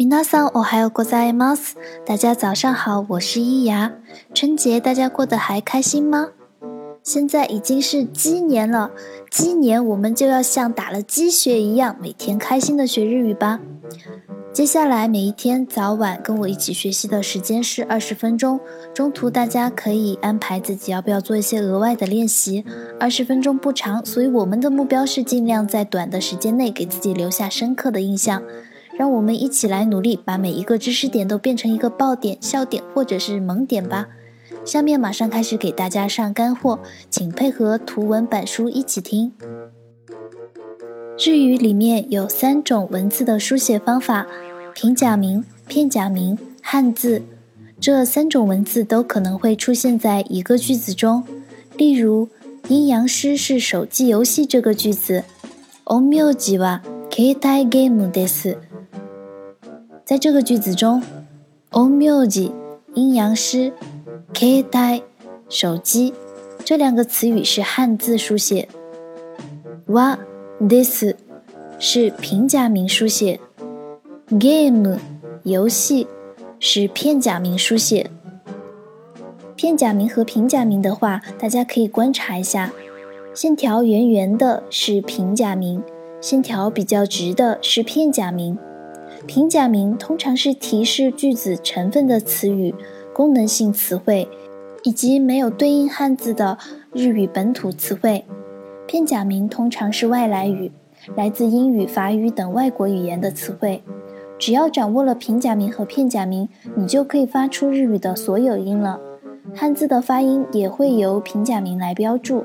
皆さんおはようございます。大家早上好，我是伊牙。春节大家过得还开心吗？现在已经是鸡年了，鸡年我们就要像打了鸡血一样，每天开心的学日语吧。接下来每一天早晚跟我一起学习的时间是二十分钟，中途大家可以安排自己要不要做一些额外的练习。二十分钟不长，所以我们的目标是尽量在短的时间内给自己留下深刻的印象。 让我们一起来努力，把每一个知识点都变成一个爆点、笑点或者是萌点吧。下面马上开始给大家上干货，请配合图文板书一起听。日语里面有三种文字的书写方法：平假名、片假名、汉字。这三种文字都可能会出现在一个句子中。例如，阴阳师是手机游戏这个句子。お名字は携帯ゲームです。 在这个句子中，お名字阴阳师、携帯手机这两个词语是汉字书写。わ this 是平假名书写，game 游戏是片假名书写。片假名和平假名的话，大家可以观察一下，线条圆圆的是平假名，线条比较直的是片假名。平假名通常是提示句子成分的词语、功能性词汇，以及没有对应汉字的日语本土词汇。片假名通常是外来语，来自英语、法语等外国语言的词汇。只要掌握了平假名和片假名，你就可以发出日语的所有音了。汉字的发音也会由平假名来标注。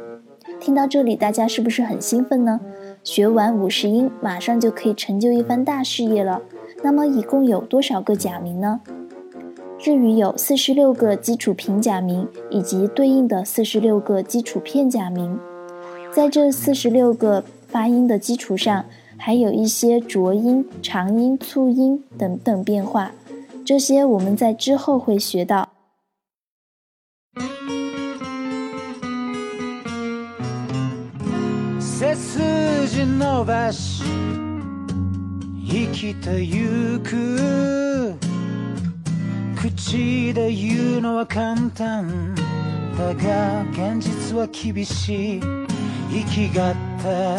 听到这里，大家是不是很兴奋呢？学完五十音，马上就可以成就一番大事业了。那么一共有多少个假名呢？日语有四十六个基础平假名，以及对应的四十六个基础片假名。在这四十六个发音的基础上，还有一些浊音、长音、促音等等变化，这些我们在之后会学到。生きてゆく。口で言うのは簡単。だが現実は厳しい。生きがった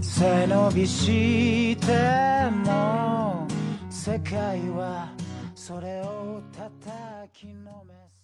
背伸びしても世界はそれを叩きのめす。